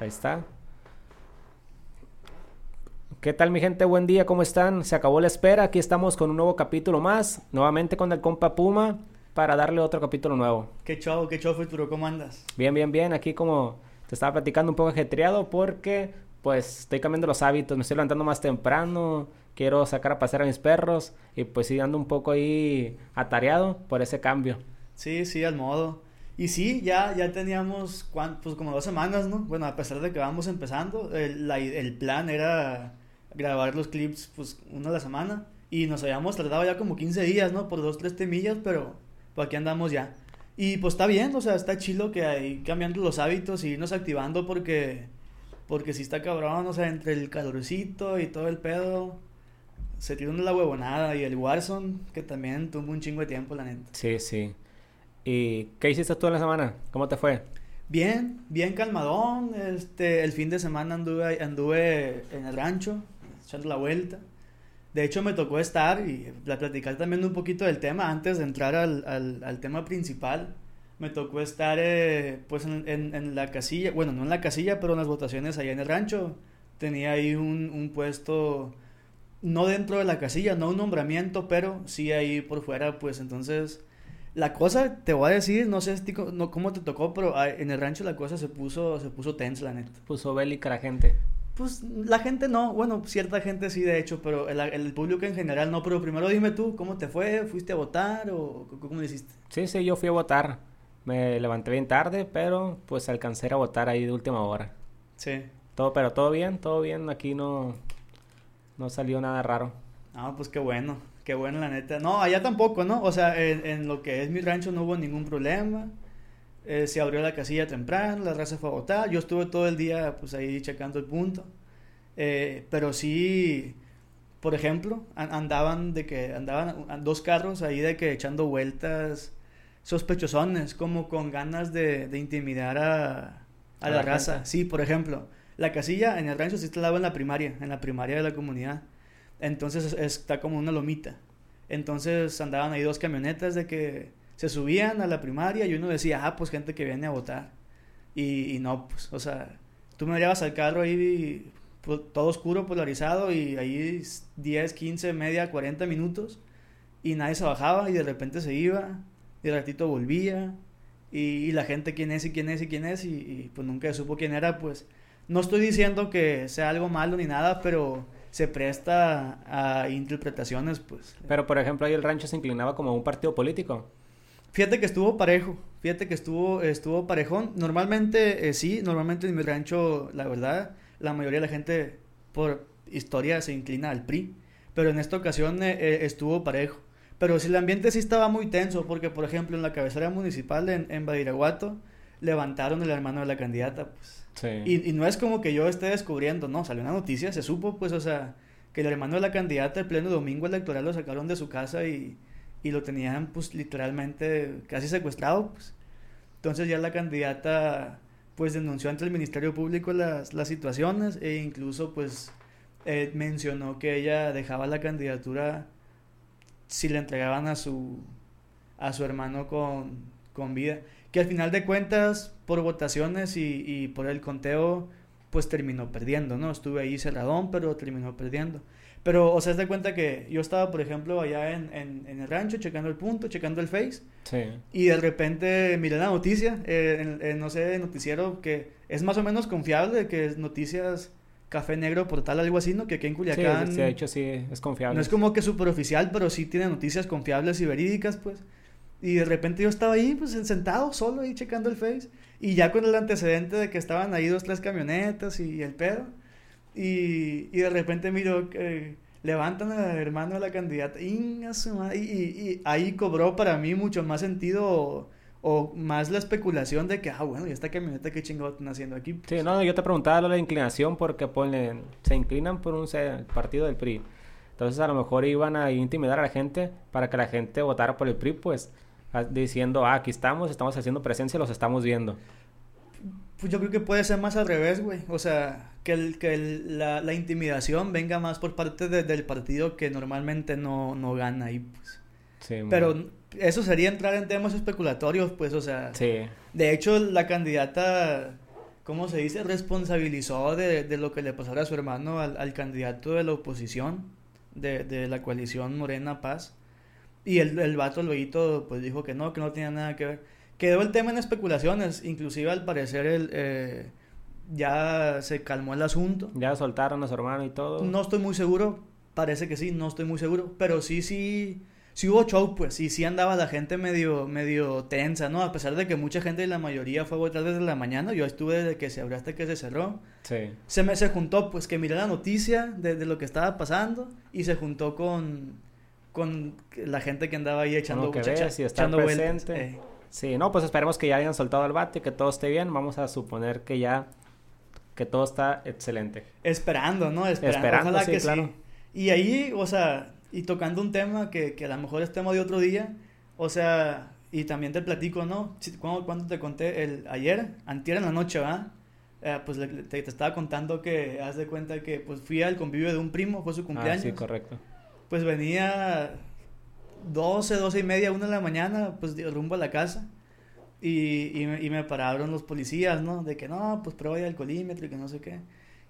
Ahí está. ¿Qué tal mi gente? Buen día, ¿cómo están? Se acabó la espera, aquí estamos con un nuevo capítulo más, nuevamente con el compa Puma, para darle otro capítulo nuevo. Qué chavo, qué chavo futuro, ¿cómo andas? Bien, bien, bien, aquí como te estaba platicando un poco ajetreado porque pues estoy cambiando los hábitos, me estoy levantando más temprano, quiero sacar a pasear a mis perros y pues sí ando un poco ahí atareado por ese cambio. Sí, sí, al modo. Y sí, ya, ya teníamos, pues como dos semanas, ¿no? Bueno, a pesar de que vamos empezando, el, el plan era grabar los clips, pues, una a la semana. Y nos habíamos tardado ya como 15 días, ¿no? Por dos, tres temillas, pero pues aquí andamos ya. Y pues está bien, o sea, está chido que hay cambiando los hábitos y irnos activando porque, porque si está cabrón, o sea, entre el calorcito y todo el pedo, se tiró la huevonada y el Warzone, que también tuvo un chingo de tiempo, la neta. Sí, sí. ¿Y qué hiciste tú en la semana? ¿Cómo te fue? Bien, bien calmadón. Este, el fin de semana anduve, anduve en el rancho, echando la vuelta. De hecho, me tocó estar y platicar también un poquito del tema antes de entrar al, al, al tema principal. Me tocó estar eh, pues en, en, la casilla, bueno, no en la casilla, pero en las votaciones allá en el rancho. Tenía ahí un, un puesto, no dentro de la casilla, no un nombramiento, pero sí ahí por fuera, pues entonces la cosa, te voy a decir, no sé no, cómo te tocó, pero en el rancho la cosa se puso, se puso tensa, la neta. Puso bélica la gente. Pues la gente no, bueno, cierta gente sí, de hecho, pero el, el, público en general no. Pero primero dime tú, ¿cómo te fue? ¿Fuiste a votar o cómo lo hiciste? Sí, sí, yo fui a votar. Me levanté bien tarde, pero pues alcancé a votar ahí de última hora. Sí. Todo, pero todo bien, todo bien. Aquí no, no salió nada raro. Ah, pues qué bueno, qué bueno la neta. No, allá tampoco, ¿no? O sea, en, en lo que es mi rancho no hubo ningún problema. Eh, se abrió la casilla temprano, la raza fue a votar. Yo estuve todo el día pues ahí checando el punto. Eh, pero sí, por ejemplo, andaban de que andaban dos carros ahí de que echando vueltas sospechosones, como con ganas de, de intimidar a, a, la, raza. Sí, por ejemplo, la casilla en el rancho sí estaba en la primaria, en la primaria de la comunidad. Entonces está como una lomita. Entonces andaban ahí dos camionetas de que se subían a la primaria y uno decía, ah, pues gente que viene a votar. Y, y no, pues, o sea, tú me llevas al carro ahí pues, todo oscuro, polarizado y ahí 10, 15, media, 40 minutos y nadie se bajaba y de repente se iba y de ratito volvía y, la gente quién es y quién es y quién es y, y, pues nunca supo quién era, pues no estoy diciendo que sea algo malo ni nada, pero se presta a interpretaciones, pues. Pero por ejemplo ahí el rancho se inclinaba como un partido político. Fíjate que estuvo parejo, fíjate que estuvo, estuvo parejón. Normalmente, eh, sí, normalmente en mi rancho, la verdad, la mayoría de la gente por historia se inclina al PRI. Pero en esta ocasión eh, eh, estuvo parejo. Pero si el ambiente sí estaba muy tenso, porque por ejemplo en la cabecera municipal en, en Badiraguato levantaron el hermano de la candidata, pues. Sí. Y, y, no es como que yo esté descubriendo, no, salió una noticia, se supo, pues, o sea, que el hermano de la candidata el pleno domingo electoral lo sacaron de su casa y, y lo tenían pues literalmente casi secuestrado pues entonces ya la candidata pues denunció ante el Ministerio Público las, las situaciones e incluso pues eh, mencionó que ella dejaba la candidatura si le entregaban a su a su hermano con, con vida que al final de cuentas por votaciones y, y por el conteo pues terminó perdiendo no estuve ahí cerradón pero terminó perdiendo pero, o sea, te cuenta que yo estaba, por ejemplo, allá en, en, en, el rancho, checando el punto, checando el Face. Sí. Y de repente miré la noticia, eh, en, no sé, noticiero que es más o menos confiable, que es noticias Café Negro Portal, algo así, ¿no? Que aquí en Culiacán... Sí, de hecho sí, es confiable. No es como que súper oficial, pero sí tiene noticias confiables y verídicas, pues. Y de repente yo estaba ahí, pues, sentado, solo ahí checando el Face. Y ya con el antecedente de que estaban ahí dos, tres camionetas y el pedo y, y de repente miro que levantan al hermano de la candidata y, y, ahí cobró para mí mucho más sentido o, más la especulación de que, ah, bueno, ¿y esta camioneta qué chingado están haciendo aquí? Sí, no, yo te preguntaba la inclinación porque ponen, se inclinan por un partido del PRI. Entonces a lo mejor iban a intimidar a la gente para que la gente votara por el PRI, pues diciendo, ah, aquí estamos, estamos haciendo presencia, los estamos viendo. Pues yo creo que puede ser más al revés, güey. O sea, que, el, que el, la, la, intimidación venga más por parte de, del partido que normalmente no, no gana ahí, pues. Sí, Pero eso sería entrar en temas especulatorios, pues, o sea. Sí. De hecho, la candidata ¿cómo se dice? Responsabilizó de, de lo que le pasara a su hermano al, al candidato de la oposición, de, de, la coalición Morena Paz. Y el, el vato luego pues dijo que no, que no tenía nada que ver. Quedó el tema en especulaciones, inclusive al parecer el, eh, ya se calmó el asunto. Ya soltaron a su hermano y todo. No estoy muy seguro, parece que sí, no estoy muy seguro, pero sí, sí, sí hubo show, pues, y sí andaba la gente medio, medio tensa, ¿no? A pesar de que mucha gente y la mayoría fue a votar desde la mañana, yo estuve desde que se abrió hasta que se cerró. Sí. Se me se juntó, pues, que miré la noticia de, de lo que estaba pasando y se juntó con, con la gente que andaba ahí echando, que ves y está echando presente. vueltas. Eh, Sí, no, pues esperemos que ya hayan soltado el bate, que todo esté bien. Vamos a suponer que ya, que todo está excelente. esperando, ¿no? Esperando, Esperando, ojalá sí, que claro. sí. Y ahí, o sea, y tocando un tema que, que a lo mejor es tema de otro día, o sea, y también te platico, ¿no? Si- ¿Cuándo, cuándo te conté? El, ayer, antier en la noche, ¿va? Eh, pues le- te, te estaba contando que, haz de cuenta que, pues fui al convivio de un primo, fue su Ah, cumpleaños. sí, correcto. Pues venía 12, 12 y media, una de la mañana, pues de rumbo a la casa. Y, y, me, y me pararon los policías, ¿no? De que no, pues prueba el alcoholímetro y que no sé qué.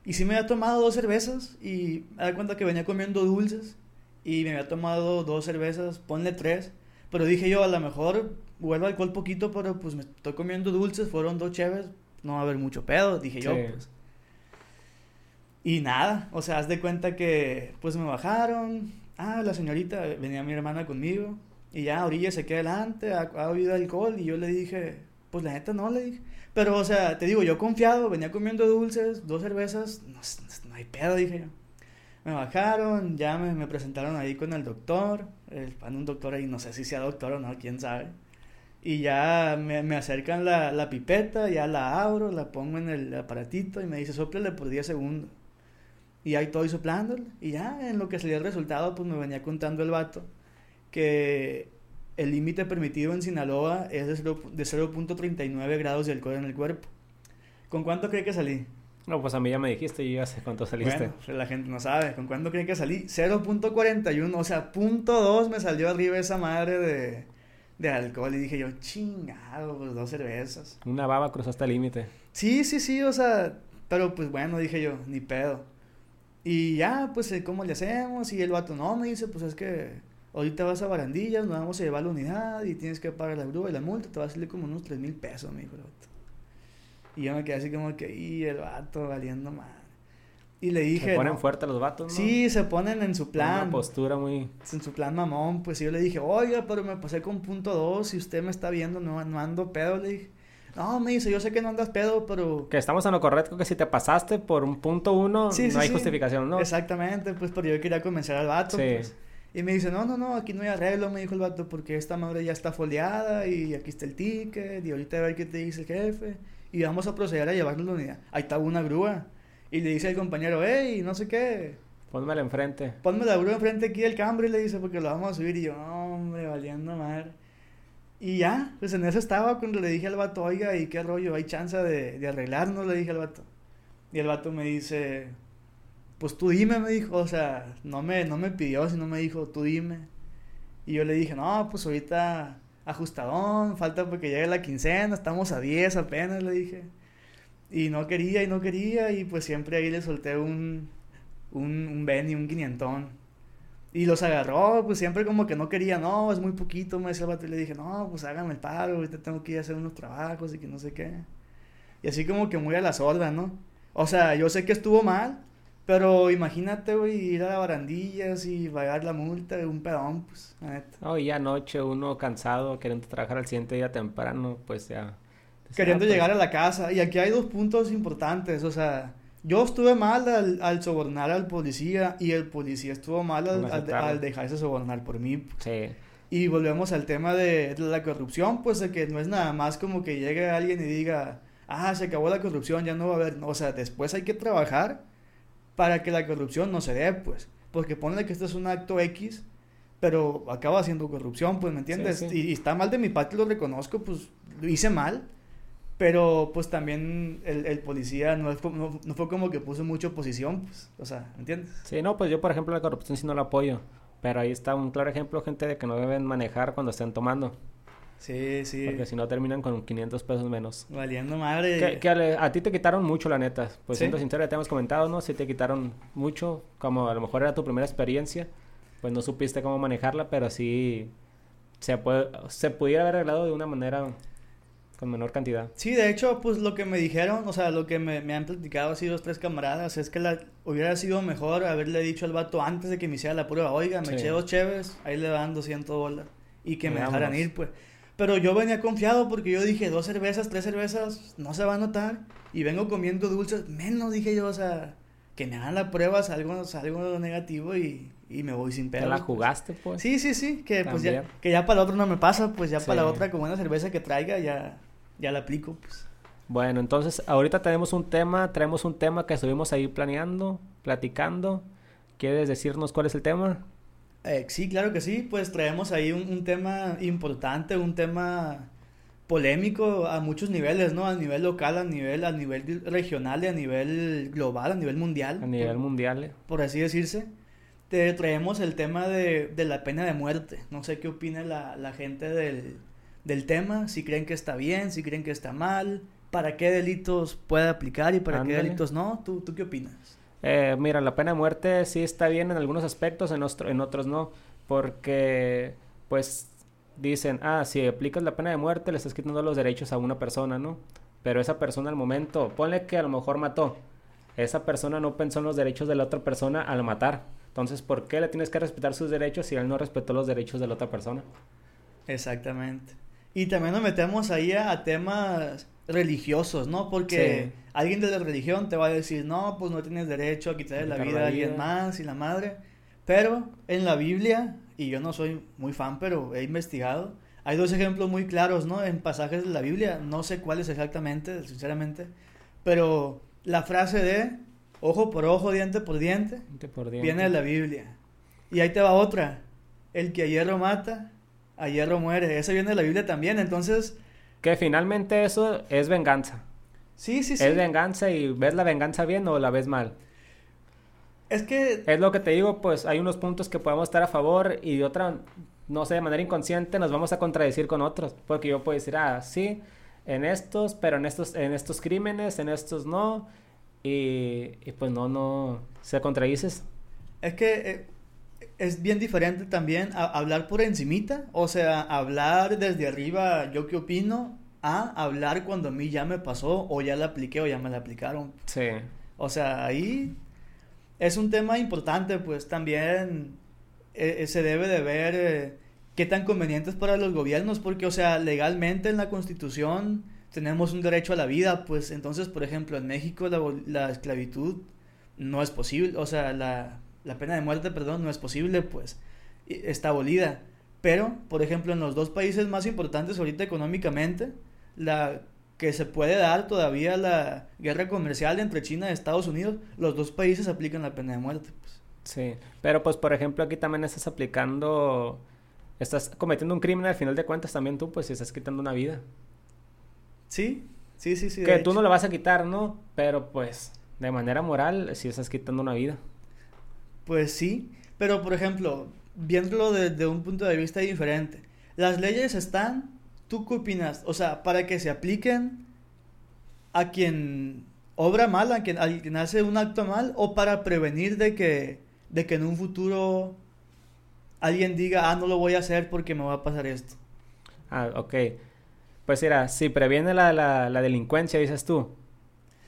Y sí me había tomado dos cervezas y me da cuenta que venía comiendo dulces y me había tomado dos cervezas, ponle tres. Pero dije yo, a lo mejor vuelvo alcohol poquito, pero pues me estoy comiendo dulces, fueron dos cheves, no va a haber mucho pedo, dije yo, pues. Y nada, o sea, haz de cuenta que pues me bajaron. Ah, la señorita, venía mi hermana conmigo. Y ya, orilla se queda adelante, ha, ha habido alcohol. Y yo le dije, pues la neta no, le dije. Pero, o sea, te digo, yo confiado, venía comiendo dulces, dos cervezas, no, hay pedo, dije yo. Me bajaron, ya me, presentaron ahí con el doctor. El, un doctor ahí, no sé si sea doctor o no, quién sabe. Y ya me, acercan la, la pipeta, ya la abro, la pongo en el aparatito y me dice, soplele por 10 segundos. Y ahí estoy soplándole. Y ya en lo que salía el resultado, pues me venía contando el vato que el límite permitido en Sinaloa es de cero- de 0.39 grados de alcohol en el cuerpo. ¿Con cuánto cree que salí? No, pues a mí ya me dijiste y ya sé cuánto saliste. Bueno, pues la gente no sabe. ¿Con cuánto cree que salí? 0.41. O sea, punto .2 me salió arriba esa madre de, de alcohol. Y dije yo, chingado, pues dos cervezas. Una baba cruzaste el límite. Sí, sí, sí, o sea, pero pues bueno, dije yo, ni pedo. Y ya, pues, eh, ¿cómo le hacemos? Y el vato, no, me dice, pues es que ahorita vas a barandillas, nos vamos a llevar la unidad y tienes que pagar la grúa y la multa, te va a salir como unos tres mil pesos, me dijo el vato. Y yo me quedé así como que, y el vato valiendo madre. Y le dije, Se ponen no, fuertes los vatos, ¿no? sí, se ponen en su plan, Una postura muy... en su plan mamón, pues y yo le dije, oiga, pero me pasé con punto dos, si usted me está viendo, no, no ando pedo, le dije. No, me dice, yo sé que no andas pedo, pero... Que estamos en lo correcto, que si te pasaste por un punto uno, Sí, no sí, hay sí. justificación, ¿no? Exactamente, pues pero yo quería convencer al vato, Sí. pues. Y me dice, no, no, no, aquí no hay arreglo, me dijo el vato, porque esta madre ya está foliada y aquí está el ticket y ahorita a ver qué te dice el jefe y vamos a proceder a llevarlo a la unidad. Ahí está una grúa. Y le dice al compañero, hey, no sé qué, Pónmela enfrente. ponme la grúa enfrente aquí del cambre, le dice, porque lo vamos a subir. Y yo, no, hombre, valiendo madre. Y ya, pues en eso estaba cuando le dije al vato, oiga, ¿y qué rollo? ¿Hay chance de, arreglarnos? Le dije al vato. Y el vato me dice, pues tú dime, me dijo, o sea, no me, no me pidió, sino me dijo, tú dime. Y yo le dije, no, pues ahorita ajustadón, falta porque llegue la quincena, estamos a 10 apenas, le dije. Y no quería y no quería, y pues siempre ahí le solté un, un, un Benny, un quinientón. Y los agarró, pues siempre como que no quería, no, es muy poquito, me decía el vato. Y le dije, no, pues háganme el paro, ahorita tengo que ir a hacer unos trabajos y que no sé qué. Y así como que muy a la sorda, ¿no? O sea, yo sé que estuvo mal, pero imagínate, güey, ir a barandillas y pagar la multa de un pedón, pues, la neta. No, y anoche uno cansado, queriendo trabajar al siguiente día temprano, pues ya... Queriendo Ah, pues, llegar a la casa. Y aquí hay dos puntos importantes, o sea, yo estuve mal al, al sobornar al policía y el policía estuvo mal al, Al al- dejarse sobornar por mí. Sí. Y volvemos al tema de la corrupción, pues de que no es nada más como que llegue alguien y diga, ah, se acabó la corrupción, ya no va a haber, o sea, después hay que trabajar para que la corrupción no se dé, pues, porque ponle que esto es un acto X, pero acaba siendo corrupción, pues, ¿me entiendes? Sí, sí. Y, y está mal de mi parte, lo reconozco, pues, lo hice mal, pero pues también el, el policía no, fue como que puso mucha oposición, pues, o sea, ¿me entiendes? Sí, no, pues yo, por ejemplo, la corrupción sí no la apoyo. Pero ahí está un claro ejemplo, gente, de que no deben manejar cuando estén tomando. Sí, sí. Porque si no terminan con 500 pesos menos. Valiendo madre. Que, que a, a ti te quitaron mucho, la neta. Pues ¿Sí? siendo sincero, ya te hemos comentado, ¿no? Si te quitaron mucho, como a lo mejor era tu primera experiencia, pues no supiste cómo manejarla, pero sí se, puede, se pudiera haber arreglado de una manera con menor cantidad. Sí, de hecho, pues lo que me dijeron, o sea, lo que me, me han platicado así los tres camaradas, es que la, hubiera sido mejor haberle dicho al vato antes de que me hiciera la prueba, oiga, me Sí. eché dos cheves, ahí le dan 200 dólares y que me Vámonos. dejaran ir, pues. Pero yo venía confiado porque yo dije, dos cervezas, tres cervezas, no se va a notar. Y vengo comiendo dulces, menos dije yo, o sea, que me hagan la prueba, salgo, salgo negativo y, y me voy sin Te pedo. la pues. jugaste, pues. Sí, sí, sí, que pues ya, que ya para la otra no me pasa, pues ya Sí. para la otra con una cerveza que traiga ya, ya la aplico, pues. Bueno, entonces ahorita tenemos un tema, traemos un tema que estuvimos ahí planeando, platicando. ¿Quieres decirnos cuál es el tema? Eh, sí, claro que sí, pues traemos ahí un, un tema importante, un tema polémico a muchos niveles, ¿no? A nivel local, a nivel, a nivel regional y a nivel global, a nivel mundial. A nivel por, mundial. eh. por así decirse. Te traemos el tema de, de la pena de muerte. No sé qué opina la, la gente del, del tema, si creen que está bien, si creen que está mal, para qué delitos puede aplicar y para qué delitos no. ¿Tú, ¿Tú qué opinas? Eh, mira, la pena de muerte sí está bien en algunos aspectos, en, ostro- en otros no, porque pues dicen, ah, si aplicas la pena de muerte le estás quitando los derechos a una persona, ¿no? Pero esa persona al momento, ponle que a lo mejor mató, esa persona no pensó en los derechos de la otra persona al matar. Entonces, ¿por qué le tienes que respetar sus derechos si él no respetó los derechos de la otra persona? Exactamente. Y también nos metemos ahí a, a temas religiosos, ¿no? Porque Sí. alguien de la religión te va a decir, no, pues no tienes derecho a quitarle la vida la a alguien más y la madre. Pero en la Biblia, y yo no soy muy fan, pero he investigado, hay dos ejemplos muy claros, ¿no? En pasajes de la Biblia, no sé cuáles exactamente, sinceramente, pero la frase de ojo por ojo, diente por diente, Diente por diente. viene de la Biblia. Y ahí te va otra. El que a hierro mata, a hierro muere. Esa viene de la Biblia también. Entonces, Que finalmente eso es venganza. sí, sí, sí. Es venganza y ves la venganza bien o la ves mal. Es que, Es lo que te digo, pues hay unos puntos que podemos estar a favor y de otra, no sé, de manera inconsciente nos vamos a contradecir con otros. Porque yo puedo decir, ah, sí, en estos, pero en estos, en estos crímenes, en estos no. Y, y pues no, no, se contradices. es que eh, es bien diferente también a- hablar por encimita. O sea, hablar desde arriba, yo qué opino, a hablar cuando a mí ya me pasó o ya la apliqué o ya me la aplicaron. Sí. O sea, ahí es un tema importante, pues también eh, eh, se debe de ver eh, qué tan conveniente es para los gobiernos, porque, o sea, legalmente en la Constitución tenemos un derecho a la vida, pues entonces, por ejemplo, en México la, la esclavitud no es posible, o sea, la, la pena de muerte, perdón, no es posible, pues está abolida. Pero, por ejemplo, en los dos países más importantes ahorita económicamente, la que se puede dar todavía la guerra comercial entre China y Estados Unidos, los dos países aplican la pena de muerte. Pues. Sí, pero pues por ejemplo aquí también estás aplicando, estás cometiendo un crimen al final de cuentas también tú, pues si estás quitando una vida. Sí, sí, sí, sí. que tú hecho. no lo vas a quitar, ¿no? Pero pues de manera moral si estás quitando una vida. Pues sí, pero por ejemplo, viéndolo desde un punto de vista diferente, las leyes están, ¿tú qué opinas? O sea, para que se apliquen a quien obra mal, a quien, a quien hace un acto mal, o para prevenir de que, de que en un futuro alguien diga, ah, no lo voy a hacer porque me va a pasar esto. Ah, ok. Pues mira, si previene la, la, la delincuencia, dices tú.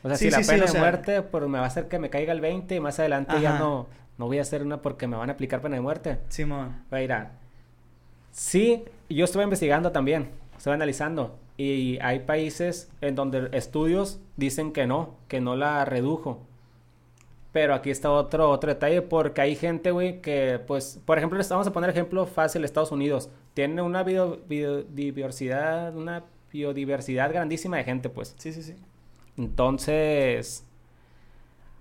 O sea, Sí, si la sí, sí, pena de muerte pues, me va a hacer que me caiga el 20 y más adelante ya no, no voy a hacer una porque me van a aplicar pena de muerte. Simón. Mira, sí, yo estuve investigando también, estuve analizando y hay países en donde estudios dicen que no, que no la redujo. Pero aquí está otro, otro detalle porque hay gente, güey, que pues, por ejemplo, les vamos a poner ejemplo fácil, Estados Unidos. Tiene una bio- biodiversidad, una biodiversidad grandísima de gente, pues. Sí, sí, sí. Entonces,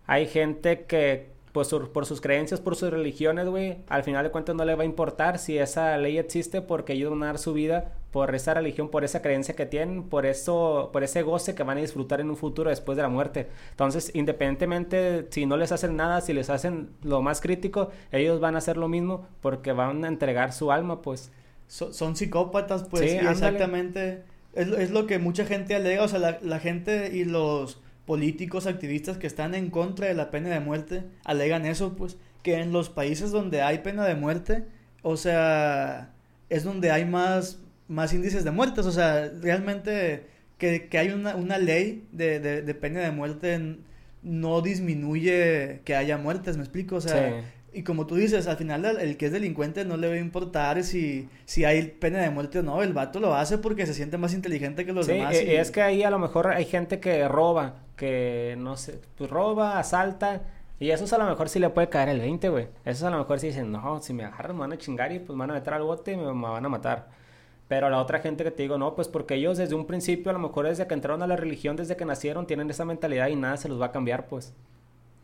hay gente que, pues, sur- por sus creencias, por sus religiones, güey, al final de cuentas no le va a importar si esa ley existe porque ellos van a dar su vida por esa religión, por esa creencia que tienen, por eso, por ese goce que van a disfrutar en un futuro después de la muerte. Entonces, independientemente si no les hacen nada, si les hacen lo más crítico, ellos van a hacer lo mismo porque van a entregar su alma, pues. son psicópatas, pues, exactamente. Es, es, lo que mucha gente alega, o sea, la, la gente y los políticos, activistas que están en contra de la pena de muerte, alegan eso, pues, que en los países donde hay pena de muerte, o sea, es donde hay más, más índices de muertes, o sea, realmente que, que hay una, una ley de, de, de, pena de muerte no disminuye que haya muertes, ¿me explico? O sea, y como tú dices, al final el, que es delincuente no le va a importar si, si hay pena de muerte o no, el vato lo hace porque se siente más inteligente que los demás. Sí, es que ahí a lo mejor hay gente que roba, que no sé, pues roba, asalta, y eso a lo mejor sí le puede caer el 20, güey. Eso a lo mejor sí dicen, no, si me agarran me van a chingar y pues me van a meter al bote y me, me van a matar. Pero la otra gente que te digo, no, pues porque ellos desde un principio, a lo mejor desde que entraron a la religión, desde que nacieron, tienen esa mentalidad y nada se los va a cambiar, pues.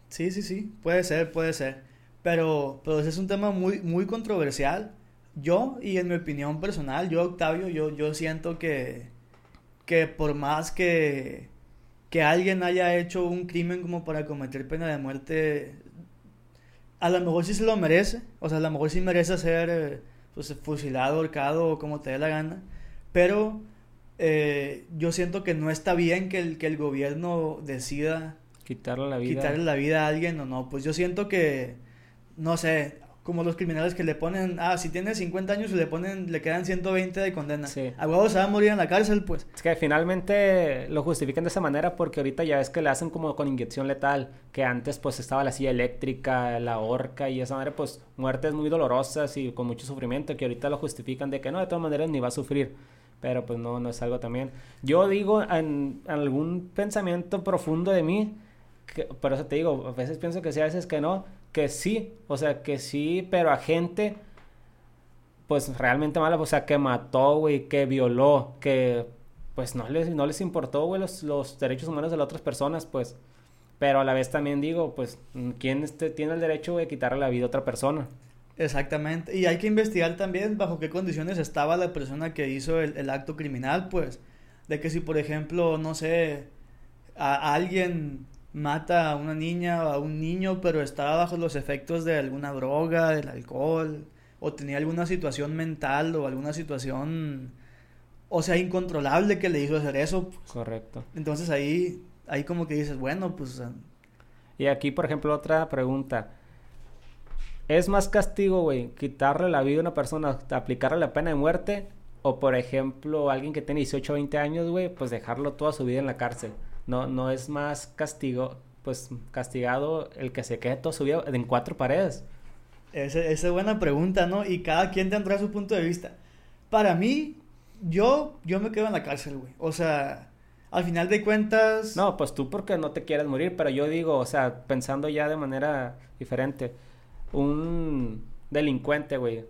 Sí, sí, sí, puede ser, puede ser. Pero, pero ese es un tema muy, muy controversial. Yo, y en mi opinión personal, yo, Octavio, yo, yo siento que, que por más que, que alguien haya hecho un crimen como para cometer pena de muerte, a lo mejor sí se lo merece. O sea, a lo mejor sí merece ser eh, pues, fusilado, ahorcado o como te dé la gana. Pero eh, yo siento que no está bien que el, que el gobierno decida quitarle la vida. quitarle la vida a alguien o no. Pues yo siento que, no sé, como los criminales que le ponen, ah, si tiene 50 años y le ponen, le quedan 120 de condena. Sí. A huevos se va a morir en la cárcel, pues. Es que finalmente lo justifican de esa manera porque ahorita ya ves que le hacen como con inyección letal, que antes pues estaba la silla eléctrica, la horca y esa manera pues muertes muy dolorosas y con mucho sufrimiento que ahorita lo justifican de que no, de todas maneras ni va a sufrir. Pero pues no, no es algo también. Yo digo en, algún pensamiento profundo de mí, que, por eso te digo, a veces pienso que sí, a veces que no, que sí, o sea, que sí, pero a gente, pues realmente mala, o sea, que mató, güey, que violó, que pues no les, no les importó, güey, los, los derechos humanos de las otras personas, pues. Pero a la vez también digo, pues, ¿quién este, tiene el derecho de quitarle la vida a otra persona? Exactamente. Y hay que investigar también bajo qué condiciones estaba la persona que hizo el, el acto criminal, pues. De que si, por ejemplo, no sé, a alguien mata a una niña o a un niño, pero estaba bajo los efectos de alguna droga, del alcohol, o tenía alguna situación mental o alguna situación, o sea, incontrolable que le hizo hacer eso. Correcto. Entonces ahí, ahí como que dices, bueno, pues... Y aquí, por ejemplo, otra pregunta. ¿Es más castigo, güey, quitarle la vida a una persona, aplicarle la pena de muerte? O, por ejemplo, alguien que tiene 18 o 20 años, güey, pues dejarlo toda su vida en la cárcel no, no es más castigo, pues castigado el que se quede todo su vida en cuatro paredes. Esa, es buena pregunta, ¿no? Y cada quien tendrá su punto de vista. Para mí, yo, yo me quedo en la cárcel, güey. O sea, al final de cuentas... No, pues tú porque no te quieres morir, pero yo digo, o sea, pensando ya de manera diferente, un delincuente, güey,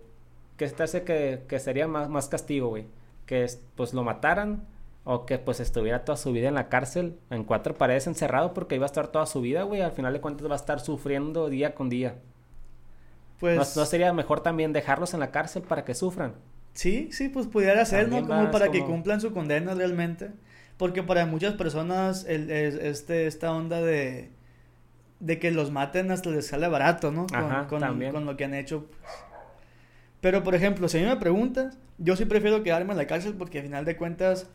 que te hace que, que sería más, más castigo, güey? Que pues lo mataran o que pues estuviera toda su vida en la cárcel, en cuatro paredes encerrado, porque iba a estar toda su vida, güey. Al final de cuentas va a estar sufriendo día con día. Pues... ¿No, sería mejor también dejarlos en la cárcel para que sufran? Sí, sí, pues pudiera ser, ¿no? Como para que cumplan su condena realmente. Porque para muchas personas el, este, esta onda de, de que los maten hasta les sale barato, ¿no? Con, con, lo que han hecho. Pues. Pero, por ejemplo, si a mí me preguntas, yo sí prefiero quedarme en la cárcel porque al final de cuentas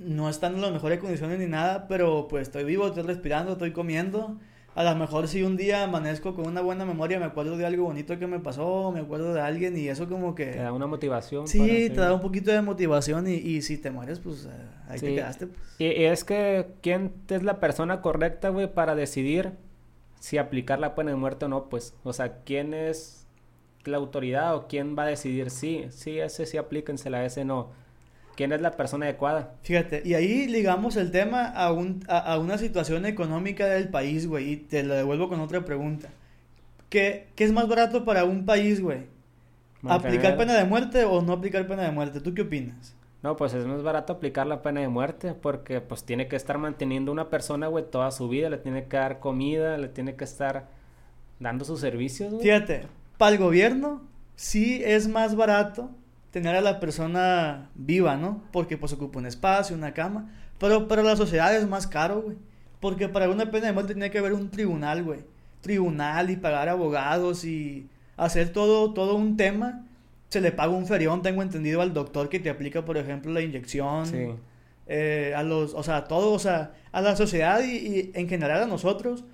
no están en las mejores condiciones ni nada, pero pues estoy vivo, estoy respirando, estoy comiendo. A lo mejor si un día amanezco con una buena memoria, me acuerdo de algo bonito que me pasó, me acuerdo de alguien y eso como que... Te da una motivación. Sí, te da un poquito de motivación y, y si te mueres, pues eh, ahí te quedaste. Pues. Y, es que, ¿quién es la persona correcta, güey, para decidir si aplicar la pena de muerte o no? Pues, o sea, ¿quién es la autoridad o quién va a decidir sí, sí, ese sí aplíquensela, ese no? ¿Quién es la persona adecuada? Fíjate, y ahí ligamos el tema a, un, a, una situación económica del país, güey, y te lo devuelvo con otra pregunta. ¿Qué, qué es más barato para un país, güey? ¿Aplicar pena de muerte o no aplicar pena de muerte? ¿Tú qué opinas? No, pues es más barato aplicar la pena de muerte porque pues tiene que estar manteniendo una persona, güey, toda su vida, le tiene que dar comida, le tiene que estar dando sus servicios, güey. Fíjate, para el gobierno sí es más barato tener a la persona viva, ¿no? Porque pues ocupa un espacio, una cama. Pero para la sociedad es más caro, güey. Porque para una pena de muerte tiene que haber un tribunal, güey. Tribunal y pagar abogados y hacer todo, todo un tema se le paga un ferión, tengo entendido, al doctor que te aplica, por ejemplo, la inyección. Sí. Eh, a los, o sea, a todo, o sea, a la sociedad y, y en general a nosotros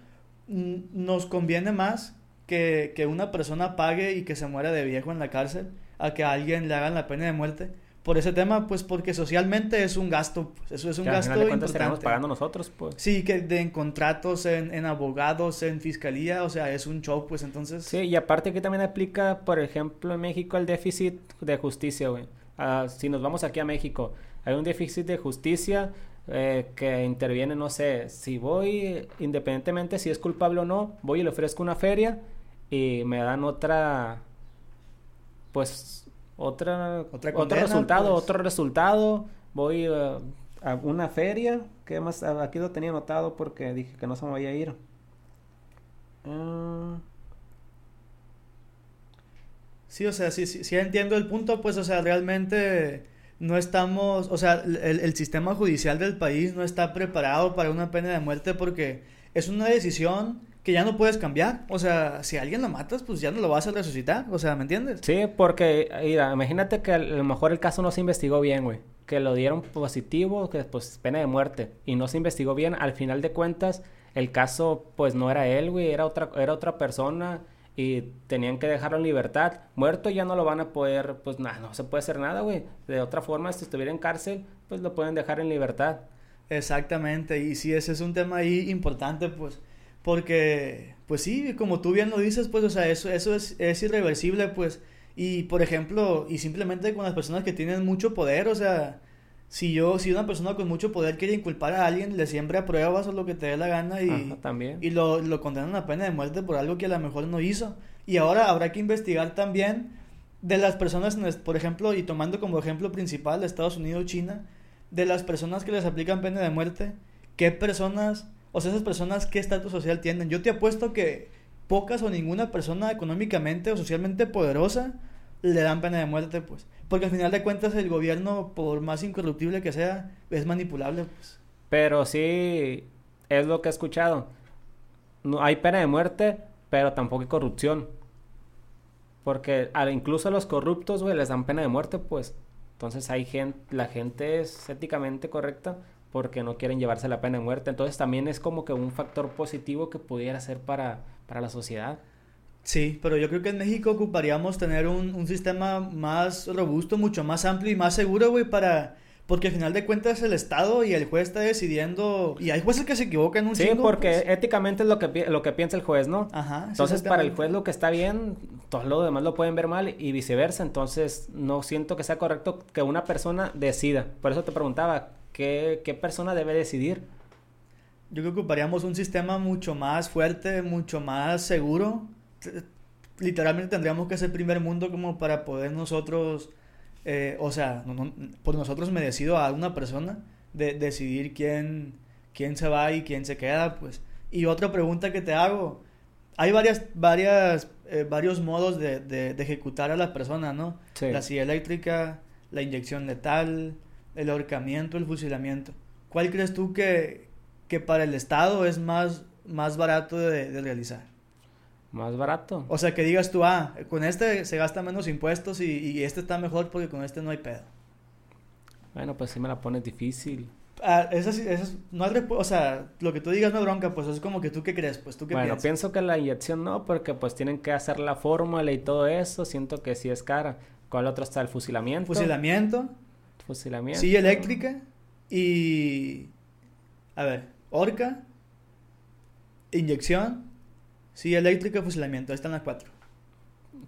mm, nos conviene más que, que una persona pague y que se muera de viejo en la cárcel a que a alguien le hagan la pena de muerte por ese tema, pues porque socialmente es un gasto, pues, eso es un Que al gasto final de cuentas importante. pagando nosotros, pues. Sí, que de, en contratos, en, en abogados, en fiscalía, o sea, es un show, pues entonces... Sí, y aparte que también aplica, por ejemplo, en México el déficit de justicia, güey. Ah, si nos vamos aquí a México, hay un déficit de justicia eh, que interviene, no sé, si voy, independientemente si es culpable o no, voy y le ofrezco una feria y me dan otra, pues, otra, Otra otro resultado, pues. otro resultado. Voy eh, a una feria, que más, Ah, aquí lo tenía anotado porque dije que no se me vaya a ir. Ah, Sí, o sea, sí, sí, sí entiendo el punto, pues, o sea, realmente no estamos, o sea, el, el sistema judicial del país no está preparado para una pena de muerte porque es una decisión que ya no puedes cambiar. O sea, si a alguien lo matas, pues ya no lo vas a resucitar, o sea, ¿me entiendes? Sí, porque, mira, imagínate que a lo mejor el caso no se investigó bien, güey. Que lo dieron positivo, que pues pena de muerte. Y no se investigó bien. Al final de cuentas, el caso pues no era él, güey. Era otra, era otra persona. Y tenían que dejarlo en libertad. Muerto ya no lo van a poder, pues nada, no se puede hacer nada, güey. De otra forma, si estuviera en cárcel, pues lo pueden dejar en libertad. Exactamente, y sí, ese es un tema ahí importante, pues, porque, pues sí, como tú bien lo dices, pues, o sea, eso, eso es, es irreversible, pues, y por ejemplo, y simplemente con las personas que tienen mucho poder, o sea, si yo, si una persona con mucho poder quiere inculpar a alguien, le siembra pruebas o lo que te dé la gana y, Ajá, también. y lo, lo condenan a pena de muerte por algo que a lo mejor no hizo. Y ahora habrá que investigar también de las personas, por ejemplo, y tomando como ejemplo principal Estados Unidos, China, de las personas que les aplican pena de muerte, qué personas, o sea, esas personas, qué estatus social tienen. Yo te apuesto que pocas o ninguna persona económicamente o socialmente poderosa le dan pena de muerte, pues. Porque al final de cuentas el gobierno, por más incorruptible que sea, es manipulable, pues. Pero sí, es lo que he escuchado. No, hay pena de muerte, pero tampoco hay corrupción. Porque a- incluso a los corruptos, güey, les dan pena de muerte, pues. Entonces hay gente, la gente es éticamente correcta porque no quieren llevarse la pena de muerte. Entonces también es como que un factor positivo que pudiera ser para, para la sociedad. Sí, pero yo creo que en México ocuparíamos tener un, un sistema más robusto, mucho más amplio y más seguro, güey, para... Porque al final de cuentas el Estado y el juez está decidiendo... Y hay jueces que se equivocan un Sí, chingo, porque pues. éticamente es lo que, lo que piensa el juez, ¿no? Ajá, Entonces, para el juez lo que está bien, todo lo demás lo pueden ver mal y viceversa. Entonces, no siento que sea correcto que una persona decida. Por eso te preguntaba, ¿qué, qué persona debe decidir? Yo creo que ocuparíamos un sistema mucho más fuerte, mucho más seguro. Literalmente tendríamos que ser primer mundo como para poder nosotros, eh, o sea, no- no- por nosotros merecido a una persona, de, decidir quién, quién se va y quién se queda, pues. Y otra pregunta que te hago, hay varias, varias, eh, varios modos de, de- de ejecutar a las personas, ¿no? Sí. La silla eléctrica, la inyección letal, el ahorcamiento, el fusilamiento. ¿Cuál crees tú que, que para el Estado es más, más barato de, de realizar? Más barato. O sea, que digas tú, ah, con este se gasta menos impuestos y, y este está mejor porque con este no hay pedo. Bueno, pues sí me la pones difícil. Ah, esa sí- esa es- no hay o sea, lo que tú digas no es bronca, pues es como que tú qué crees, pues tú qué Bueno, piensas. pienso que la inyección no, porque pues tienen que hacer la fórmula y todo eso. Siento que sí es cara. ¿Cuál otro está? El fusilamiento. Fusilamiento, Fusilamiento. silla eléctrica y... A ver, horca, inyección, silla eléctrica, fusilamiento. Ahí están las cuatro.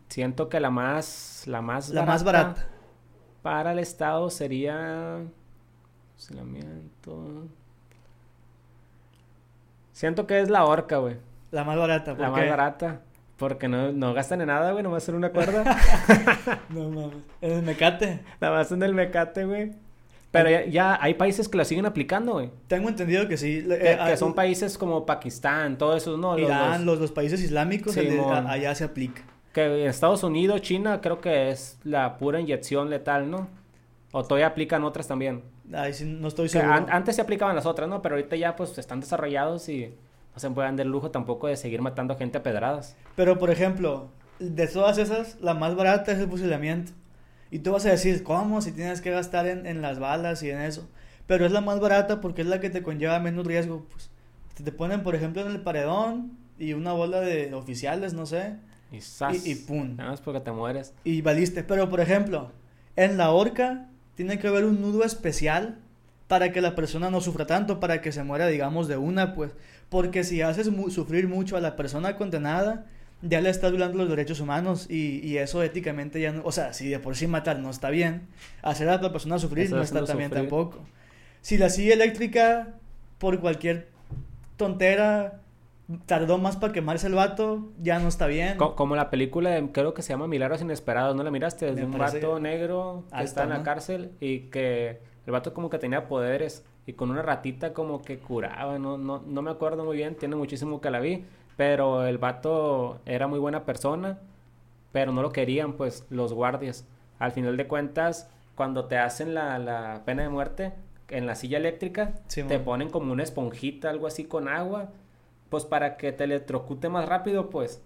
Siento que la más, la más La más barata. para el Estado sería fusilamiento. Siento que es la horca, güey. La más barata. ¿por La más barata. Porque no, no gastan en nada, güey. Nomás en una cuerda. No mames. En el mecate. Nada más en el mecate, güey. Pero ya, ya hay países que lo siguen aplicando, güey. Tengo entendido que sí. Que, eh, que ah, son países como Pakistán, todo eso, ¿no? Los- Irán, los- los, países islámicos, el de- Simón. a- allá se aplica. Que en Estados Unidos, China, creo que es la pura inyección letal, ¿no? O todavía aplican otras también. Ahí sí no estoy seguro. an- antes se aplicaban las otras, ¿no? Pero ahorita ya pues están desarrollados y no se pueden dar el lujo tampoco de seguir matando gente a pedradas. Pero, por ejemplo, de todas esas, la más barata es el fusilamiento. Y tú vas a decir, ¿cómo? Si tienes que gastar en, en las balas y en eso. Pero es la más barata porque es la que te conlleva menos riesgo. Pues te ponen, por ejemplo, en el paredón y una bola de oficiales, no sé. Y, zas, Y, y pum. Nada más porque te mueres. Y valiste. Pero, por ejemplo, en la horca tiene que haber un nudo especial para que la persona no sufra tanto, para que se muera, digamos, de una, pues. Porque si haces mu- sufrir mucho a la persona condenada, ya le estás violando los derechos humanos y, y eso éticamente ya no... O sea, si de por sí matar no está bien, hacer a la persona sufrir Eso no es está también sufrir. tampoco. Si la silla eléctrica, por cualquier tontera, tardó más para quemarse el vato, ya no está bien. Co- como la película, de- creo que se llama Milagros Inesperados, ¿no la miraste? Es de un vato negro que está en la ¿no? cárcel y que el vato como que tenía poderes y con una ratita como que curaba, no, no, no me acuerdo muy bien, tiene muchísimo que la vi, pero el vato era muy buena persona, pero no lo querían pues los guardias. Al final de cuentas, cuando te hacen la, la pena de muerte en la silla eléctrica, Sí, te ponen como una esponjita, algo así con agua, pues para que te electrocute más rápido, pues.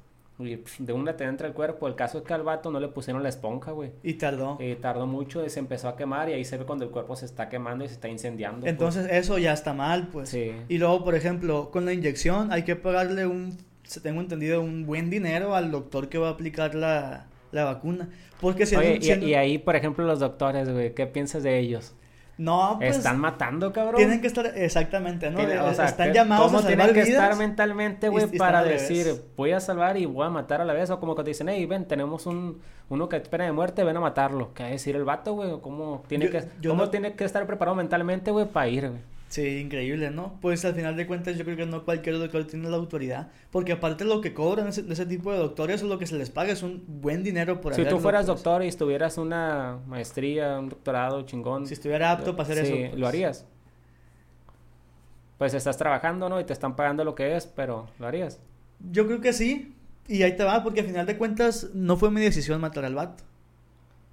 Y pf, de una te entra el cuerpo. El caso es que al vato no le pusieron la esponja, güey. Y tardó. Y tardó mucho y se empezó a quemar y ahí se ve cuando el cuerpo se está quemando y se está incendiando. pues. Entonces eso ya está mal, pues. Sí. Y luego, por ejemplo, con la inyección hay que pagarle un, tengo entendido, un buen dinero al doctor que va a aplicar la, la vacuna. Porque si Oye, y, y ahí, por ejemplo, los doctores, güey, ¿qué piensas de ellos? No, pues Están matando, cabrón. tienen que estar exactamente, ¿no? Tiene- Eh, o sea, están ¿qué- llamados ¿cómo a salvar tienen que vidas. estar mentalmente, güey, para decir, voy a salvar y voy a matar a la vez? O como que te dicen, hey, ven, tenemos un, uno que espera de muerte, ven a matarlo. ¿Qué va a decir el vato, güey? ¿O ¿Cómo tiene, Yo- que, yo cómo no- tiene que estar preparado mentalmente, güey, para ir, güey? Sí, increíble, ¿no? Pues al final de cuentas yo creo que no cualquier doctor tiene la autoridad, porque aparte lo que cobran ese, de ese tipo de doctores o lo que se les paga es un buen dinero por Si tú fueras doctor y estuvieras una maestría, un doctorado chingón. Si estuviera apto para hacer sí, eso, pues. ¿lo harías? Pues estás trabajando, ¿no? Y te están pagando lo que es, pero ¿lo harías? Yo creo que sí, y ahí te va, porque al final de cuentas no fue mi decisión matar al vato.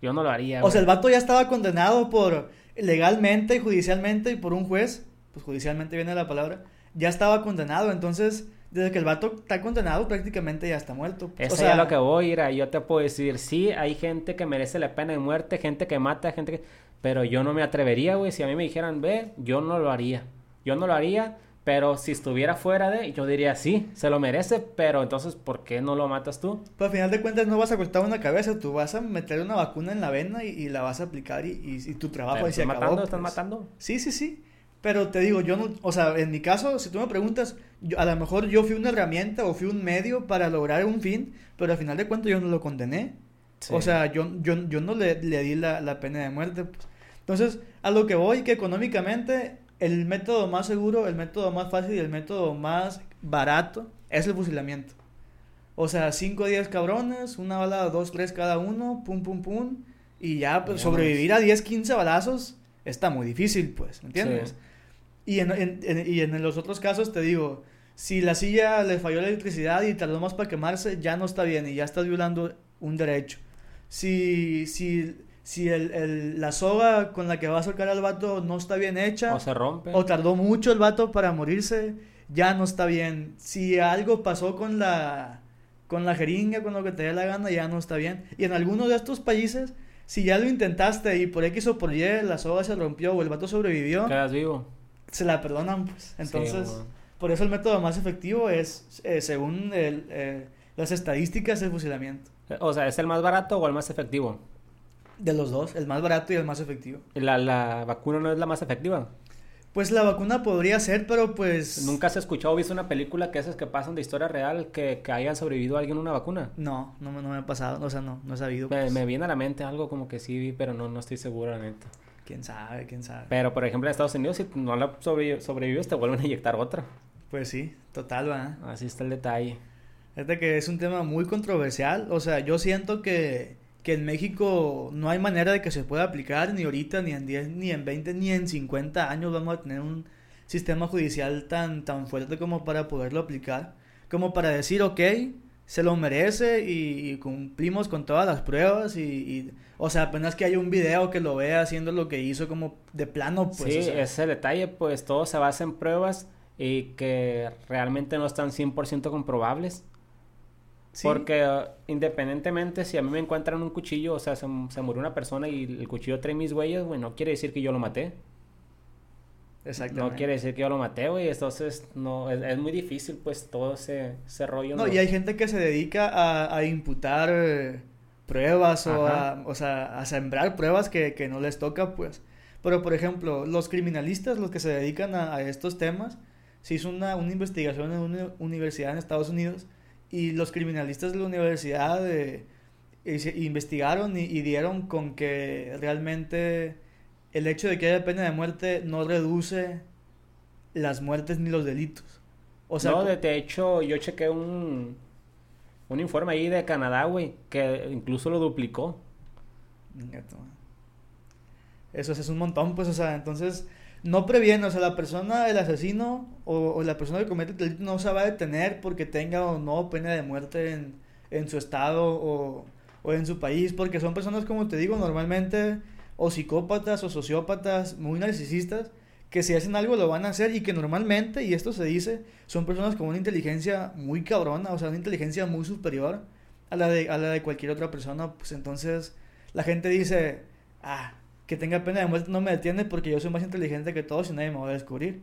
Yo no lo haría, O sea, el vato ya estaba condenado por legalmente y judicialmente y por un juez, pues judicialmente viene la palabra, ya estaba condenado, entonces desde que el vato está condenado prácticamente ya está muerto. Eso o es sea, a lo que voy, mira, yo te puedo decir, sí, hay gente que merece la pena de muerte, gente que mata, gente que... Pero yo no me atrevería, güey, si a mí me dijeran, ve, yo no lo haría. Yo no lo haría, pero si estuviera fuera de, yo diría, sí, se lo merece, pero entonces, ¿por qué no lo matas tú? Pues al final de cuentas no vas a cortar una cabeza, tú vas a meter una vacuna en la vena y, y la vas a aplicar y, y- y tu trabajo ahí se. ¿Están pues. matando? Sí, sí, sí. Pero te digo, yo no, o sea, en mi caso, si tú me preguntas, yo- a lo mejor yo fui una herramienta o fui un medio para lograr un fin, pero al final de cuentas yo no lo condené. Sí. O sea, yo, yo, yo no le, le di la, la pena de muerte. pues. Entonces, a lo que voy, que económicamente el método más seguro, el método más fácil y el método más barato es el fusilamiento. O sea, 5 o 10 cabrones, una bala, 2, 3 cada uno, pum, pum, pum. Y ya, pues, sobrevivir a 10, 15 balazos está muy difícil, pues, ¿me entiendes? Sí. Y, en, en- en- y en los otros casos te digo, si la silla le falló la electricidad y tardó más para quemarse, ya no está bien y ya estás violando un derecho. Si, si, si el, el- la soga con la que va a soltar al vato no está bien hecha, O se rompe. o tardó mucho el vato para morirse, ya no está bien. Si algo pasó con la, con la jeringa, con lo que te dé la gana, ya no está bien. Y en alguno de estos países, si ya lo intentaste y por X o por Y la soga se rompió o el vato sobrevivió, Quedas vivo. Se la perdonan, pues. Entonces, Sí, por eso el método más efectivo es, eh, según el, eh, las estadísticas, el fusilamiento. O sea, ¿es el más barato o el más efectivo? De los dos, el más barato y el más efectivo. La, la vacuna no es la más efectiva. Pues la vacuna podría ser, pero pues... ¿Nunca has escuchado o visto una película que esas que pasan de historia real que, que hayan sobrevivido a alguien a una vacuna? No, no, me- no me ha pasado, o sea, no, no he sabido. Me, pues. me viene a la mente algo como que sí vi, pero no, no estoy seguro, la neta. Quién sabe, quién sabe. Pero, por ejemplo, en Estados Unidos, si no la sobrevi- sobrevives, te vuelven a inyectar otra. Pues sí, total, va. Así está el detalle. Fíjate que es un tema muy controversial. O sea, yo siento que, que en México no hay manera de que se pueda aplicar ni ahorita, ni en 10, ni en 20, ni en 50 años vamos a tener un sistema judicial tan, tan fuerte como para poderlo aplicar. Como para decir, ok, se lo merece y, y cumplimos con todas las pruebas y, y- o sea, apenas que haya un video que lo vea haciendo lo que hizo como de plano, pues. sí, o sea, ese detalle, pues todo se basa en pruebas y que realmente no están 100% comprobables. Porque uh, independientemente si a mí me encuentran un cuchillo, o sea, se, murió una persona y el cuchillo trae mis huellas, güey, no quiere decir que yo lo maté. Exactamente. No quiere decir que yo lo maté, güey. Entonces, no, es, muy difícil, pues, todo ese, ese rollo. No, y hay gente que se dedica a, a imputar eh, pruebas o a, o sea, a sembrar pruebas que, que, no les toca, pues. Pero, por ejemplo, los criminalistas, los que se dedican a, a estos temas, se hizo una, una investigación en una universidad en Estados Unidos y los criminalistas de la universidad eh, investigaron y, dieron con que realmente el hecho de que haya pena de muerte no reduce las muertes ni los delitos. O sea, no, de hecho, yo chequé un, un informe ahí de Canadá, güey, que incluso lo duplicó. Eso es un montón, pues, o sea, entonces no previene, o sea, la persona, el asesino o, la persona que comete el delito no se va a detener porque tenga o no pena de muerte en, en su estado o, o, en su país, porque son personas, como te digo, normalmente o psicópatas o sociópatas muy narcisistas que si hacen algo lo van a hacer y que normalmente, y esto se dice, son personas con una inteligencia muy cabrona, o sea, una inteligencia muy superior a la de, a la de cualquier otra persona, pues entonces la gente dice, ah, que tenga pena de muerte no me detiene porque yo soy más inteligente que todos y nadie me va a descubrir.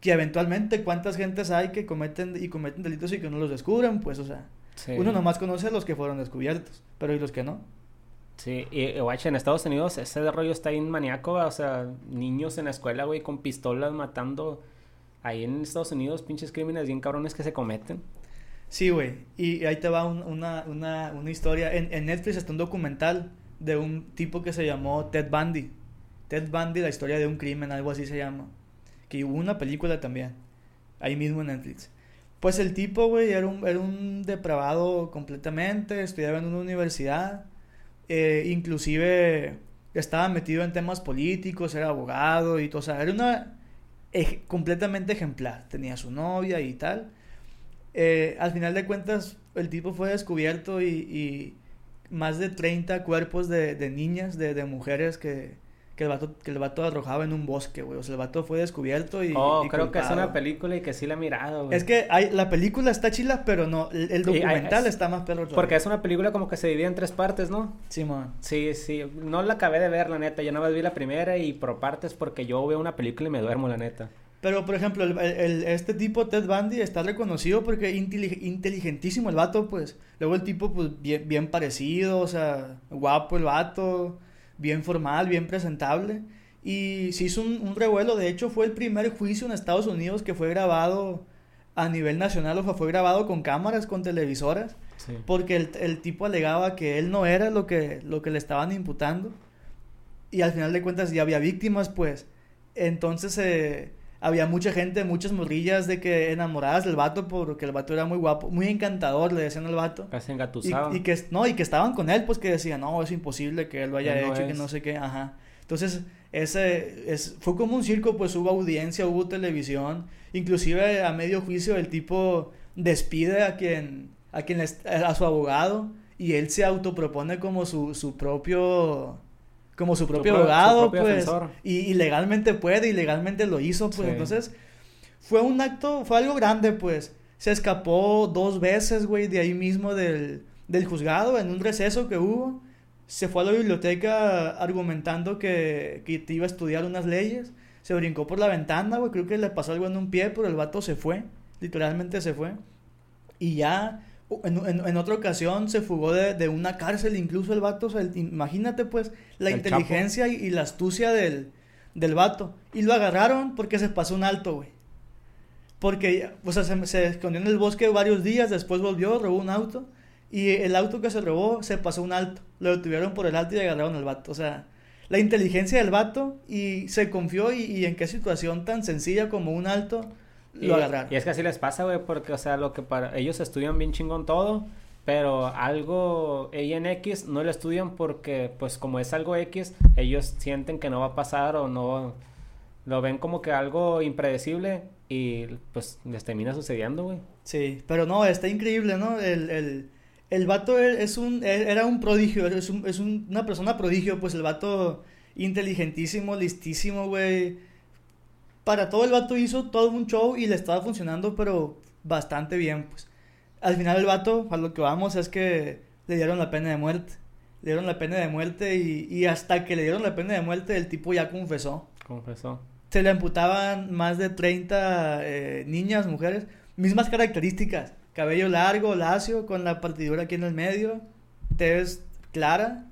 Que eventualmente cuántas gentes hay que cometen y cometen delitos y que no los descubran, pues, o sea, uno nomás conoce a los que fueron descubiertos, pero ¿y los que no? Sí, y, guacha, en Estados Unidos ese rollo está bien maníaco, o sea, niños en la escuela, güey, con pistolas matando. Ahí en Estados Unidos, pinches crímenes bien cabrones que se cometen. Sí, güey, y ahí te va una, una, una historia. En, en Netflix está un documental de un tipo que se llamó Ted Bundy. Ted Bundy, la historia de un crimen, algo así se llama. Que hubo una película también, ahí mismo en Netflix. Pues el tipo, güey, era un, era un depravado completamente, estudiaba en una universidad, eh, inclusive estaba metido en temas políticos, era abogado y todo, o sea, era una completamente ejemplar, tenía su novia y tal. Eh, al final de cuentas, el tipo fue descubierto y más de 30 cuerpos de, niñas, de mujeres que, que el vato, que el vato arrojaba en un bosque, güey. O sea, el vato fue descubierto y. Oh, creo que es una película y que sí la he mirado, güey. Es que hay, la película está chila, pero no. El, documental está más perro. Porque es una película como que se divide en tres partes, ¿no? Sí, man. Sí, sí. No la acabé de ver, la neta. Yo no me vi la primera y por partes porque yo veo una película y me duermo, la neta. Pero, por ejemplo, el, este tipo, Ted Bundy, está reconocido porque inteligentísimo el vato, pues. Luego el tipo, pues, bien, bien parecido, o sea, guapo el vato, bien formal, bien presentable. Y se hizo un, revuelo. De hecho, fue el primer juicio en Estados Unidos que fue grabado a nivel nacional, o sea, fue grabado con cámaras, con televisoras. Porque el, el, tipo alegaba que él no era lo que, lo que le estaban imputando. Y al final de cuentas ya había víctimas, pues. Entonces, eh, había mucha gente, muchas morrillas de que enamoradas del vato porque el vato era muy guapo, muy encantador, le decían al vato. Casi Y, y, que, no, y que estaban con él, pues que decían, no, es imposible que él lo haya hecho y que no sé qué, ajá. Entonces, ese es, fue como un circo, pues hubo audiencia, hubo televisión, inclusive a medio juicio el tipo despide a quien, a quien, a su abogado y él se autopropone como su, su propio como su propio abogado, pues, y, legalmente puede, y legalmente lo hizo, pues, entonces, fue un acto, fue algo grande, pues, se escapó dos veces, güey, de ahí mismo del, del juzgado, en un receso que hubo, se fue a la biblioteca argumentando que, que iba a estudiar unas leyes, se brincó por la ventana, güey, creo que le pasó algo en un pie, pero el vato se fue, literalmente se fue, y ya en, otra ocasión se fugó de, una cárcel, incluso el vato. imagínate, pues, la inteligencia y, la astucia del, del vato. Y lo agarraron porque se pasó un alto, güey. Porque, o sea, se, se, escondió en el bosque varios días, después volvió, robó un auto. Y el auto que se robó se pasó un alto. Lo detuvieron por el alto y agarraron al vato. O sea, la inteligencia del vato y se confió y, y en qué situación tan sencilla como un alto y, Y es que así les pasa, güey, porque, o sea, lo que para ellos estudian bien chingón todo, pero algo Y en X no lo estudian porque, pues, como es algo X, ellos sienten que no va a pasar o no. Lo ven como que algo impredecible y, pues, les termina sucediendo, güey. Sí, pero no, está increíble, ¿no? El, el, el vato e, es un, e, era un prodigio, es, un, es una persona prodigio, pues el vato inteligentísimo, listísimo, güey para todo el vato hizo todo un show y le estaba funcionando, pero bastante bien, pues. al final el vato, a lo que vamos, es que le dieron la pena de muerte. Le dieron la pena de muerte y, y hasta que le dieron la pena de muerte el tipo ya confesó. Confesó. Se le amputaban más de 30 eh, niñas, mujeres, mismas características. Cabello largo, lacio, con la partidura aquí en el medio, tez clara.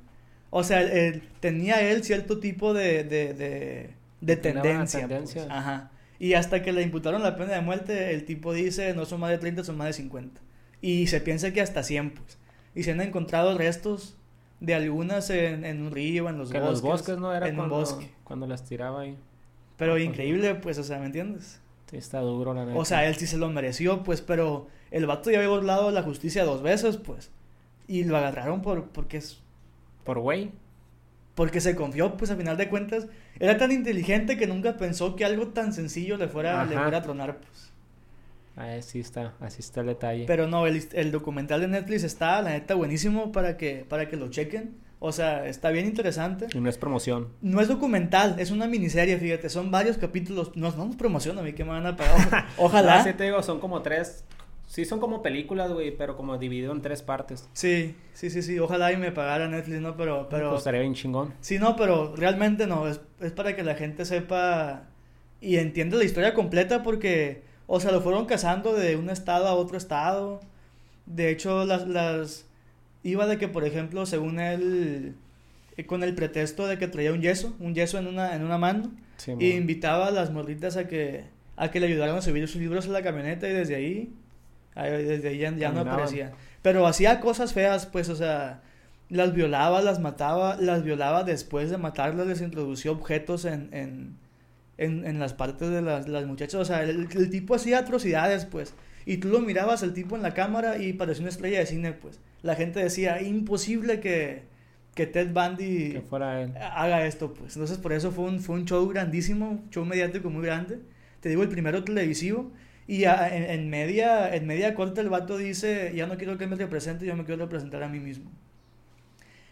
O sea, él- tenía él cierto tipo de, de, de, de Tenía tendencia. pues. Ajá. Y hasta que le imputaron la pena de muerte, el tipo dice, no son más de 30, son más de 50. Y se piensa que hasta 100, pues. Y se han encontrado restos de algunas en, en un río, en los que en bosques. los bosques no era en cuando, un bosque. cuando las tiraba ahí. Pero Ajá. increíble, pues, o sea, ¿me entiendes? Sí, está duro, la neta. O sea, él sí se lo mereció, pues, pero el vato ya había burlado la justicia dos veces, pues. Y lo agarraron por, porque, es, Por güey. Porque se confió, pues, a final de cuentas. Era tan inteligente que nunca pensó que algo tan sencillo le fuera, le fuera a tronar, pues. Así está, así está el detalle. Pero no, el, el documental de Netflix está, la neta, buenísimo para que, para que lo chequen. O sea, está bien interesante. Y no es promoción. No es documental, es una miniserie, fíjate, son varios capítulos. No, no nos promociona a mí que me van a pagar. Ojalá. Ah, sí te digo, son como tres. Sí, son como películas, güey, pero como dividido en tres partes. Sí, sí, sí, sí. Ojalá y me pagara Netflix, ¿no? Pero, pero. Pues estaría bien chingón. Sí, no, pero realmente no. Es, es para que la gente sepa y entienda la historia completa porque, o sea, lo fueron cazando de un estado a otro estado. De hecho, las, las iba de que, por ejemplo, según él, eh, con el pretexto de que traía un yeso, un yeso en una, en una mano, Sí, y invitaba a las morritas a que, a que le ayudaran a subir sus libros a la camioneta y desde ahí- desde ahí ya, ya no aparecían. Pero hacía cosas feas, pues, o sea, las violaba, las mataba, las violaba después de matarlas, les introducía objetos en, en, en, en las partes de las, las muchachas. O sea, el, el tipo hacía atrocidades, pues. Y tú lo mirabas el tipo en la cámara y parecía una estrella de cine, pues. La gente decía, imposible que, que Ted Bundy Que fuera él. haga esto, pues. Entonces, por eso fue un, fue un show grandísimo, show mediático muy grande. Te digo, el primero televisivo. Y a- en, en media, en media corta el vato dice, ya no quiero que me represente, yo me quiero representar a mí mismo.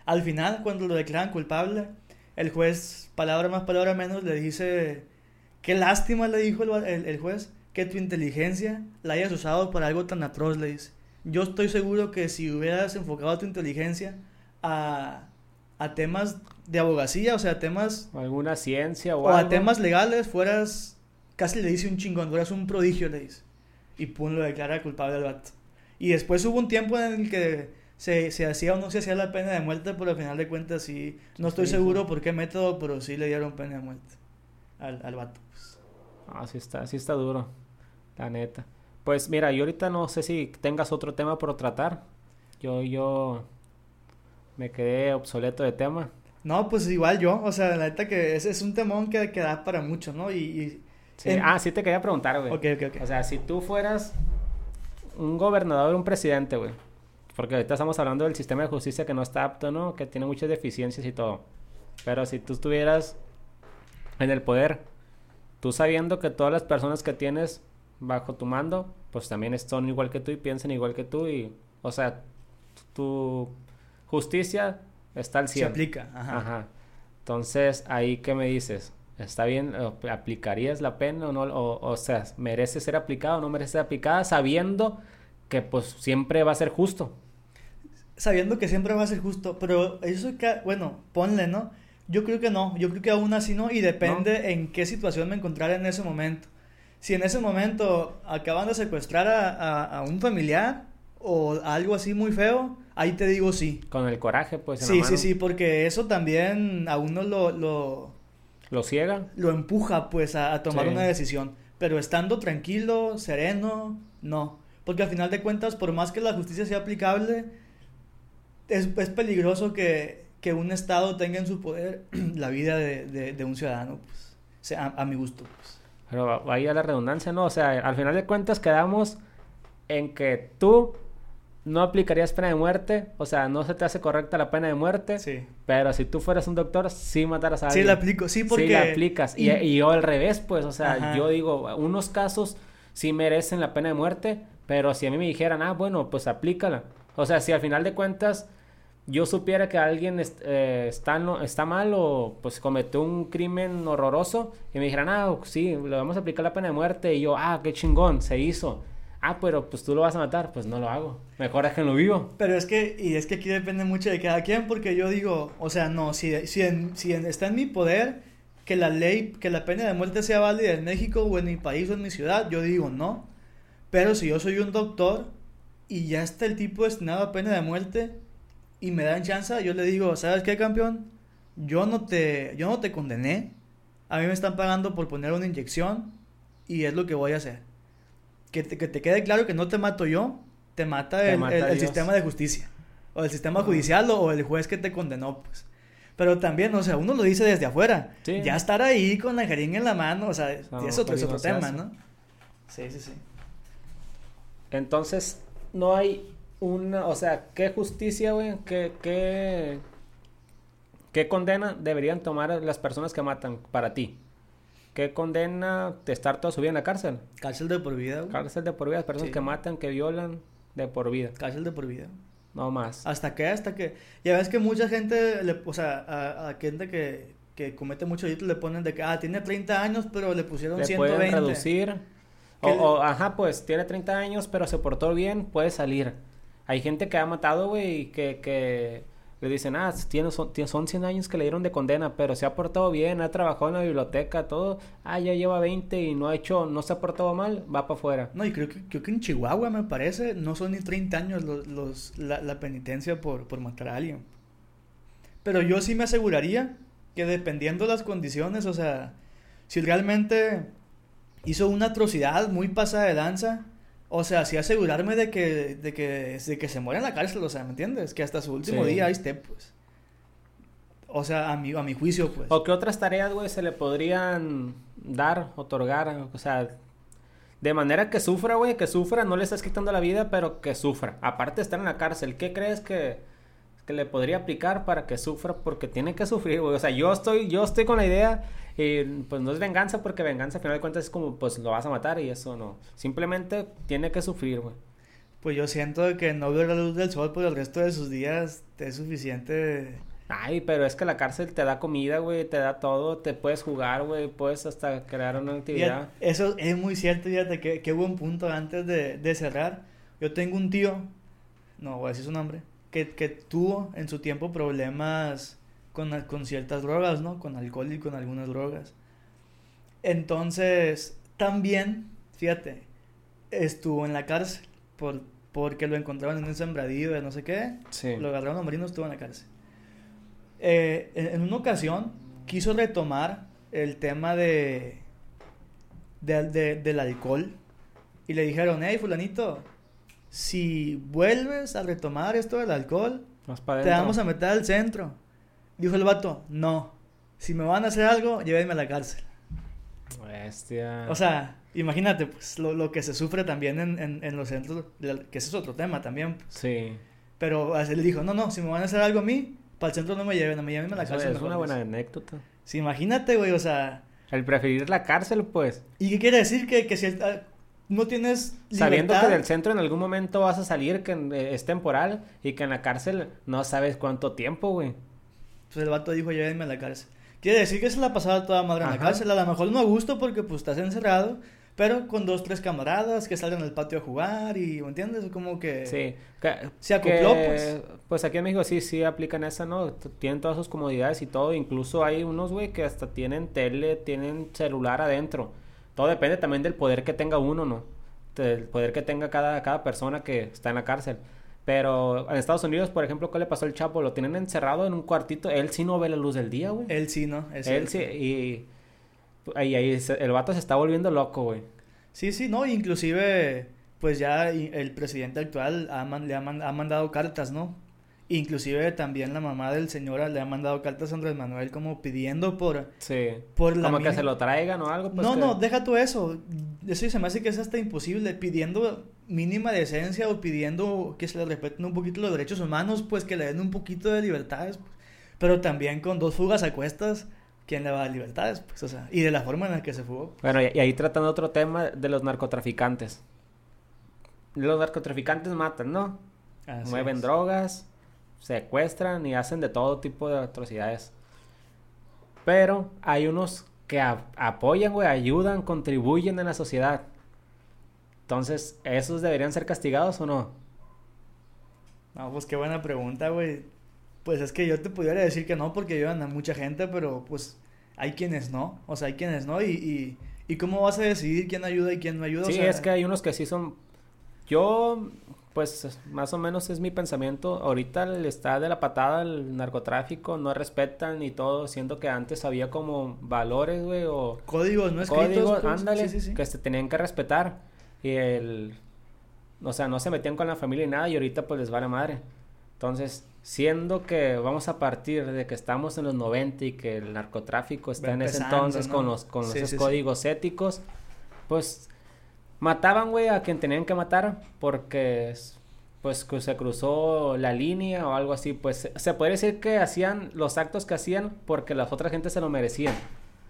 Al final, cuando lo declaran culpable, el juez, palabra más, palabra menos, le dice, qué lástima, le dijo el, va- el- el juez, que tu inteligencia la hayas usado para algo tan atroz, le dice. Yo estoy seguro que si hubieras enfocado tu inteligencia a, a temas de abogacía, o sea, temas O alguna ciencia o, o a temas legales, fueras, casi le dice un chingón, fueras un prodigio, le dice. Y pum, lo declara culpable al vato. Y después hubo un tiempo en el que se, se hacía o no se hacía la pena de muerte, pero al final de cuentas sí, no estoy seguro por qué método, pero sí le dieron pena de muerte al, al vato. pues. Ah, sí está, sí está duro. La neta. Pues mira, yo ahorita no sé si tengas otro tema por tratar. Yo, yo me quedé obsoleto de tema. No, pues igual yo, o sea, la neta que es, es un temón que, que da para mucho, ¿no? Y, y- Sí, En- Ah, sí te quería preguntar, güey. ok, ok, ok. O sea, si tú fueras un gobernador, un presidente, güey. Porque ahorita estamos hablando del sistema de justicia que no está apto, ¿no? Que tiene muchas deficiencias y todo. Pero si tú estuvieras en el poder, tú sabiendo que todas las personas que tienes bajo tu mando, pues también son igual que tú y piensan igual que tú y, o sea, tu justicia está al se 100. aplica, ajá. Ajá. Entonces, ahí, ¿qué me dices? ¿Está bien? ¿O- ¿Aplicarías la pena o no? O, o sea, ¿merece ser aplicada o no merece ser aplicada sabiendo que pues siempre va a ser justo? sabiendo que siempre va a ser justo, pero eso que, bueno, ponle, ¿no? Yo creo que no, yo creo que aún así no, y depende en qué situación me encontrara en ese momento. Si en ese momento acaban de secuestrar a, a- a un familiar o algo así muy feo, ahí te digo sí. Con el coraje, pues, en la Sí, mano. sí, sí, porque eso también a uno lo, lo, ¿Lo ciega? lo empuja pues a, a tomar Sí. una decisión. Pero estando tranquilo, sereno, no. Porque al final de cuentas, por más que la justicia sea aplicable, es, es peligroso que, que un Estado tenga en su poder la vida de, de- de un ciudadano, pues. O sea, a, a mi gusto, pues. Pero va- vaya la redundancia, ¿no? O sea, al final de cuentas quedamos en que tú no aplicarías pena de muerte, o sea, no se te hace correcta la pena de muerte, Sí. pero si tú fueras un doctor, sí matarás a Sí alguien. la aplico, sí, porque... Sí la aplicas. Y, y- y yo al revés, pues, o sea, Ajá. yo digo, unos casos sí merecen la pena de muerte, pero si a mí me dijeran, ah, bueno, pues aplícala. O sea, si al final de cuentas yo supiera que alguien est- eh, está, no, está mal o pues cometió un crimen horroroso y me dijeran, ah, sí, le vamos a aplicar la pena de muerte y yo, ah, qué chingón, se hizo. Ah, pero pues tú lo vas a matar, pues no lo hago. Mejor es que lo vivo. Pero es que, y es que aquí depende mucho de cada quien, porque yo digo, o sea, no, si, si, si está en mi poder que la ley, que la pena de muerte sea válida en México o en mi país o en mi ciudad, yo digo no. Pero si yo soy un doctor y ya está el tipo destinado a pena de muerte y me dan chance, yo le digo, ¿sabes qué, campeón? Yo no te, yo no te condené. A mí me están pagando por poner una inyección y es lo que voy a hacer. Que te, que te quede claro que no te mato yo, te mata, el, sistema de justicia. O el sistema judicial o, el juez que te condenó, pues. Pero también, o sea, uno lo dice desde afuera. Ya estar ahí con la jeringa en la mano, o sea, es otro, es otro tema, ¿no? Sí, sí, sí. Entonces, no hay una, o sea, ¿qué justicia, güey? ¿Qué, qué, qué condena deberían tomar las personas que matan para ti? ¿Qué condena de estar toda su vida en la cárcel? Cárcel de por vida, güey. Cárcel de por vida, personas que matan, que violan, de por vida. Cárcel de por vida. No más. ¿Hasta qué? Hasta que... Ya ves que mucha gente, le, o sea, a, a gente que, que comete muchos delitos le ponen de que, ah, tiene 30 años, pero le pusieron le 120. Pueden reducir. O, o, ajá, pues, tiene 30 años, pero se portó bien, puede salir. Hay gente que ha matado, güey, y que, que le dicen, ah, tiene, son, son 100 años que le dieron de condena, pero se ha portado bien, ha trabajado en la biblioteca, todo. Ah, ya lleva 20 y no ha hecho, no se ha portado mal, va para afuera. No, y creo que, creo que en Chihuahua, me parece, no son ni 30 años los, los la, la, penitencia por, por matar a alguien. Pero yo sí me aseguraría que dependiendo las condiciones, o sea, si realmente hizo una atrocidad muy pasada de danza, o sea, sí asegurarme de que, de que, de que se muera en la cárcel, o sea, ¿me entiendes? Que hasta su último día ahí esté, pues. O sea, a mi, a mi juicio, pues. ¿O qué otras tareas, güey, se le podrían dar, otorgar? O sea, de manera que sufra, güey, que sufra, no le estás quitando la vida, pero que sufra. Aparte de estar en la cárcel, ¿qué crees que, que le podría aplicar para que sufra? Porque tiene que sufrir, güey. O sea, yo estoy, yo estoy con la idea y pues no es venganza porque venganza al final de cuentas es como pues lo vas a matar y eso no. Simplemente tiene que sufrir, güey. Pues yo siento que no ver la luz del sol por el resto de sus días es suficiente. Ay, pero es que la cárcel te da comida, güey, te da todo, te puedes jugar, güey, puedes hasta crear una actividad. eso es muy cierto, fíjate, qué, qué buen punto antes de, de, cerrar. Yo tengo un tío, no voy a decir su nombre, que, que tuvo en su tiempo problemas con, con ciertas drogas, ¿no? Con alcohol y con algunas drogas. Entonces, también, fíjate, estuvo en la cárcel por, porque lo encontraron en un sembradío de no sé qué. Sí. Lo agarraron a marinos, estuvo en la cárcel. Eh, en, una ocasión quiso retomar el tema de, de, del alcohol y le dijeron, hey, fulanito, si vuelves a retomar esto del alcohol, te vamos a meter al centro. Dijo el vato, no. Si me van a hacer algo, llévenme a la cárcel. Bestia. O sea, imagínate, pues, lo, lo que se sufre también en, en, los centros, que ese es otro tema también. Pues. Sí. Pero le dijo, no, no, si me van a hacer algo a mí, para el centro no me lleven, no me lleven a la cárcel. Es una buena anécdota. Sí, imagínate, güey, o sea... El preferir la cárcel, pues. ¿Y qué quiere decir? Que, que si ah, no tienes libertad... Sabiendo que del centro en algún momento vas a salir, que eh, es temporal, y que en la cárcel no sabes cuánto tiempo, güey. Pues el vato dijo, llévenme a la cárcel. Quiere decir que se la pasaba toda madre en la cárcel. A lo mejor no a gusto porque pues estás encerrado, pero con dos, tres camaradas que salgan al patio a jugar y, ¿me entiendes? Como que... Sí. se acopló, pues. Pues aquí en México sí, sí aplican esa, ¿no? Tienen todas sus comodidades y todo. Incluso hay unos, güey, que hasta tienen tele, tienen celular adentro. Todo depende también del poder que tenga uno, ¿no? Del poder que tenga cada, cada persona que está en la cárcel. Pero en Estados Unidos, por ejemplo, ¿qué le pasó al Chapo? Lo tienen encerrado en un cuartito. Él sí no ve la luz del día, güey. Él sí, ¿no? él sí. Y ahí, ahí el vato se está volviendo loco, güey. Sí, sí, no. Inclusive, pues ya el presidente actual ha, le ha, ha mandado cartas, ¿no? Inclusive también la mamá del señor le ha mandado cartas a Andrés Manuel como pidiendo por... Sí. Por la como que se lo traigan o algo. Pues no, no, deja tú eso. Eso se me hace que es hasta imposible. Pidiendo mínima decencia o pidiendo que se le respeten un poquito los derechos humanos, pues que le den un poquito de libertades. Pues. Pero también con dos fugas a cuestas, ¿quién le va a dar libertades? Pues, o sea, y de la forma en la que se fugó. Bueno, y, ahí tratando otro tema de los narcotraficantes. Los narcotraficantes matan, ¿no? Mueven drogas secuestran y hacen de todo tipo de atrocidades. Pero hay unos que apoyan, güey, ayudan, contribuyen en la sociedad. Entonces, ¿esos deberían ser castigados o no? No, pues qué buena pregunta, güey. Pues es que yo te pudiera decir que no porque ayudan a mucha gente, pero pues hay quienes no. O sea, hay quienes no. Y, y, y cómo vas a decidir quién ayuda y quién no ayuda. Sí, o sea, es que hay unos que sí son... Yo, pues, más o menos es mi pensamiento. Ahorita le está de la patada el narcotráfico, no respetan y todo, siendo que antes había como valores, güey, o... Códigos no escritos. Códigos, pues. ándale, Sí, sí, sí. que se tenían que respetar. Y el... O sea, no se metían con la familia y nada, y ahorita pues les vale madre. Entonces, siendo que vamos a partir de que estamos en los 90 y que el narcotráfico está Va en ese entonces ¿no? con los con Sí, esos sí, sí. códigos éticos, pues mataban, güey, a quien tenían que matar porque es- pues que se cruzó la línea o algo así, pues se- puede decir que hacían los actos que hacían porque las otras gente se lo merecían.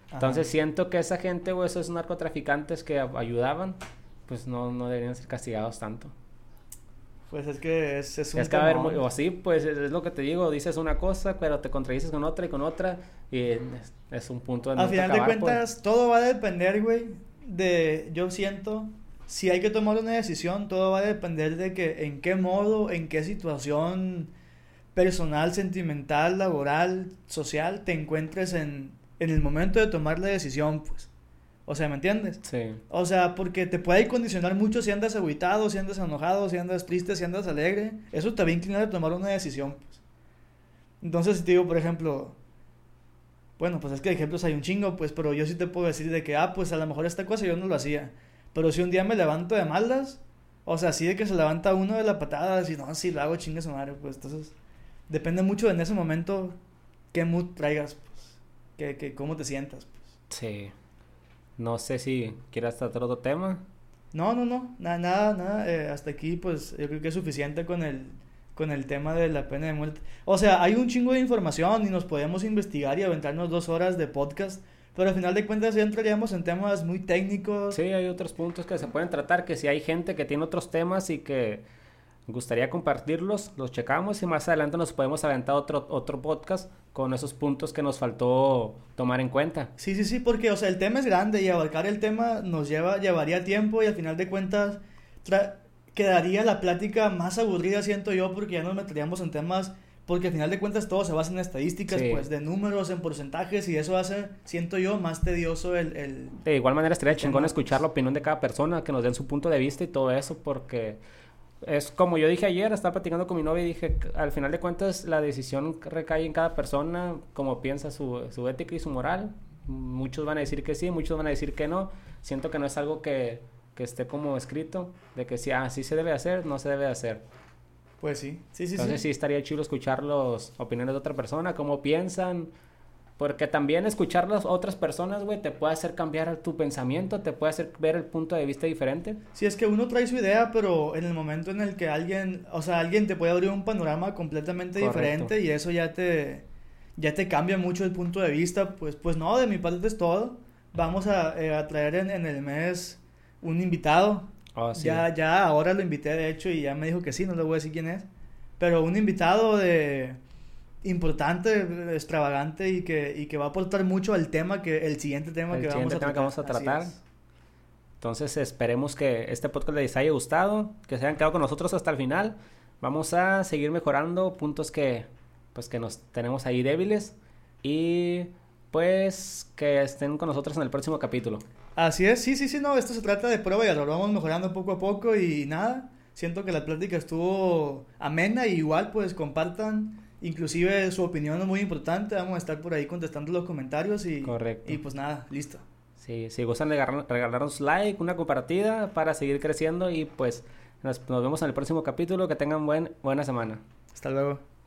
Ajá. Entonces siento que esa gente o esos narcotraficantes que ayudaban, pues no, no deberían ser castigados tanto. Pues es que es, es un Es que va a o así, pues es, es lo que te digo, dices una cosa, pero te contradices con otra y con otra, y es, es un punto de Al nunca final de pues. cuentas, todo va a depender, güey, de, yo siento, si hay que tomar una decisión, todo va a depender de que en qué modo, en qué situación personal, sentimental, laboral, social, te encuentres en, en el momento de tomar la decisión, pues. O sea, ¿me entiendes? Sí, O sea, porque te puede condicionar mucho si andas agüitado, si andas enojado, si andas triste, si andas alegre. Eso te va a inclinar a tomar una decisión, pues. Entonces, si te digo, por ejemplo, bueno, pues es que de ejemplos hay un chingo, pues, pero yo sí te puedo decir de que, ah, pues a lo mejor esta cosa yo no lo hacía. Pero si un día me levanto de malas, o sea, así de que se levanta uno de la patada, así, no, sí lo hago, chingue su madre, pues, entonces, depende mucho en ese momento qué mood traigas, pues, que, que cómo te sientas, pues. sí. No sé si quieras tratar otro tema. No, no, no, nada, nada, nada, eh, hasta aquí pues yo creo que es suficiente con el, con el tema de la pena de muerte. O sea, hay un chingo de información y nos podemos investigar y aventarnos dos horas de podcast, pero al final de cuentas ya entraríamos en temas muy técnicos. Sí, hay otros puntos que se pueden tratar, que si hay gente que tiene otros temas y que gustaría compartirlos, los checamos y más adelante nos podemos aventar otro, otro podcast con esos puntos que nos faltó tomar en cuenta. Sí, sí, sí, porque o sea, el tema es grande y abarcar el tema nos lleva, llevaría tiempo y al final de cuentas quedaría la plática más aburrida, siento yo, porque ya nos meteríamos en temas, porque al final de cuentas todo se basa en estadísticas, Sí. pues, de números, en porcentajes, y eso hace, siento yo, más tedioso el... el... De igual manera estaría chingón escuchar la opinión de cada persona, que nos den su punto de vista y todo eso, porque es como yo dije ayer, estaba platicando con mi novia y dije, al final de cuentas la decisión recae en cada persona, como piensa su, su ética y su moral. Muchos van a decir que sí, muchos van a decir que no. Siento que no es algo que, que esté como escrito, de que sí, así se debe hacer, no se debe hacer. Pues sí, sí, sí, Entonces sí sí. estaría chido escuchar las opiniones de otra persona, cómo piensan. Porque también escuchar las otras personas, güey, te puede hacer cambiar tu pensamiento, te puede hacer ver el punto de vista diferente. Sí, es que uno trae su idea, pero en el momento en el que alguien, o sea, alguien te puede abrir un panorama completamente Correcto. diferente y eso ya te, ya te cambia mucho el punto de vista, pues, pues no, de mi parte es todo. Vamos a, eh, a traer en, en el mes un invitado. Oh, sí. Ya, ya ahora lo invité de hecho y ya me dijo que sí, no le voy a decir quién es. Pero un invitado de importante, extravagante y que, y que va a aportar mucho al tema que, el siguiente tema el que vamos siguiente a tema que vamos a tratar. es. Entonces esperemos que este podcast les haya gustado, que se hayan quedado con nosotros hasta el final. Vamos a seguir mejorando puntos que pues que nos tenemos ahí débiles y pues que estén con nosotros en el próximo capítulo. Así es, sí, sí, sí, no, esto se trata de prueba y error, vamos mejorando poco a poco y nada, siento que la plática estuvo amena y igual pues compartan, inclusive su opinión es muy importante, vamos a estar por ahí contestando los comentarios y, Correcto. y pues nada, listo. Sí, si gustan de regalar- regalarnos like, una compartida para seguir creciendo y pues nos, nos vemos en el próximo capítulo. Que tengan buen, buena semana. Hasta luego.